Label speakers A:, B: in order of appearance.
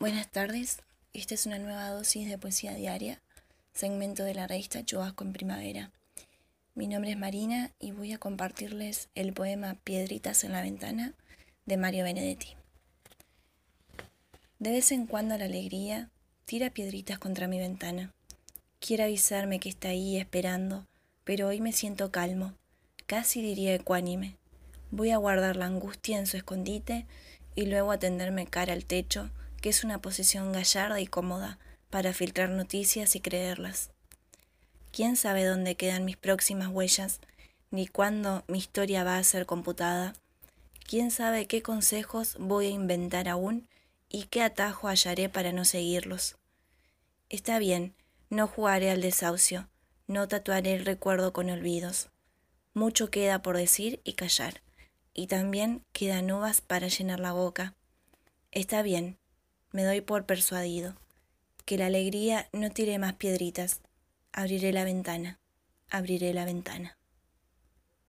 A: Buenas tardes, esta es una nueva dosis de poesía diaria, segmento de la revista Chubasco en Primavera. Mi nombre es Marina y voy a compartirles el poema Piedritas en la ventana de Mario Benedetti. De vez en cuando la alegría tira piedritas contra mi ventana. Quiere avisarme que está ahí esperando, pero hoy me siento calmo, casi diría ecuánime. Voy a guardar la angustia en su escondite y luego a tenderme cara al techo, que es una posición gallarda y cómoda para filtrar noticias y creerlas. ¿Quién sabe dónde quedan mis próximas huellas, ni cuándo mi historia va a ser computada? ¿Quién sabe qué consejos voy a inventar aún y qué atajo hallaré para no seguirlos? Está bien, no jugaré al desahucio, no tatuaré el recuerdo con olvidos. Mucho queda por decir y callar y también quedan uvas para llenar la boca. Está bien, me doy por persuadido. Que la alegría no tire más piedritas. Abriré la ventana, abriré la ventana.